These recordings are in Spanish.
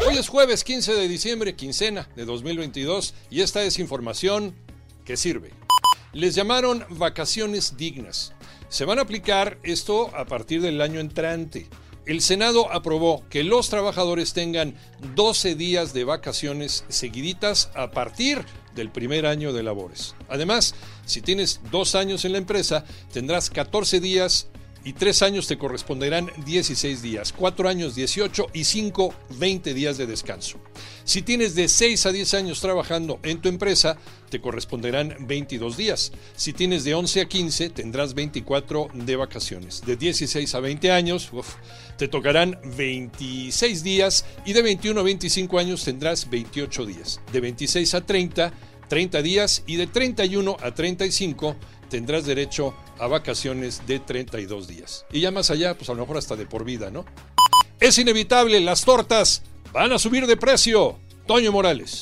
Hoy es jueves 15 de diciembre, quincena de 2022, y esta es información que sirve. Les llamaron vacaciones dignas. Se van a aplicar esto a partir del año entrante. El Senado aprobó que los trabajadores tengan 12 días de vacaciones seguiditas a partir del primer año de labores. Además, si tienes dos años en la empresa, tendrás 14 días y tres años te corresponderán 16 días, cuatro años 18 y cinco 20 días de descanso. Si tienes de 6 a 10 años trabajando en tu empresa, te corresponderán 22 días. Si tienes de 11 a 15, tendrás 24 de vacaciones. De 16 a 20 años, te tocarán 26 días y de 21 a 25 años tendrás 28 días. De 26 a 30, 30 días y de 31 a 35 tendrás derecho a vacaciones de 32 días. Y ya más allá, pues a lo mejor hasta de por vida, ¿no? Es inevitable, las tortas van a subir de precio. Toño Morales.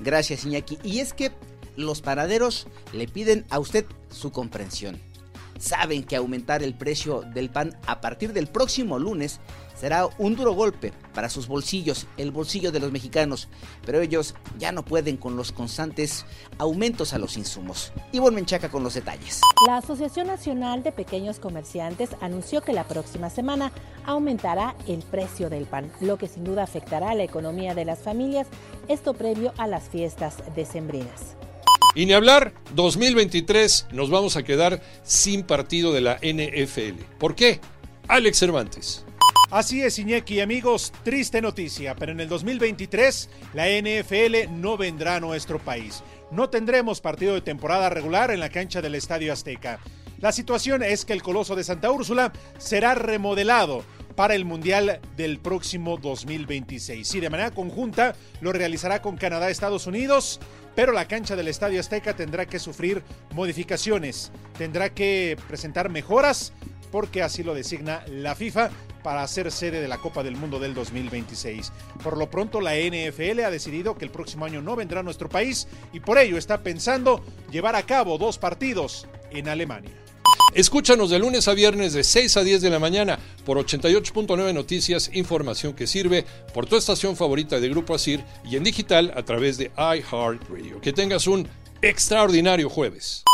Gracias, Iñaki. Y es que los paraderos le piden a usted su comprensión. Saben que aumentar el precio del pan a partir del próximo lunes será un duro golpe para sus bolsillos, el bolsillo de los mexicanos, pero ellos ya no pueden con los constantes aumentos a los insumos. Ivonne Menchaca con los detalles. La Asociación Nacional de Pequeños Comerciantes anunció que la próxima semana aumentará el precio del pan, lo que sin duda afectará a la economía de las familias, esto previo a las fiestas decembrinas. Y ni hablar, 2023 nos vamos a quedar sin partido de la NFL. ¿Por qué? Alex Cervantes. Así es, Iñeki, amigos, triste noticia, pero en el 2023 la NFL no vendrá a nuestro país. No tendremos partido de temporada regular en la cancha del Estadio Azteca. La situación es que el Coloso de Santa Úrsula será remodelado para el Mundial del próximo 2026. Y de manera conjunta lo realizará con Canadá, Estados Unidos, pero la cancha del Estadio Azteca tendrá que sufrir modificaciones, tendrá que presentar mejoras porque así lo designa la FIFA para ser sede de la Copa del Mundo del 2026. Por lo pronto la NFL ha decidido que el próximo año no vendrá a nuestro país y por ello está pensando llevar a cabo dos partidos en Alemania. Escúchanos de lunes a viernes de 6 a 10 de la mañana por 88.9 Noticias, información que sirve por tu estación favorita de Grupo Asir y en digital a través de iHeartRadio. Que tengas un extraordinario jueves.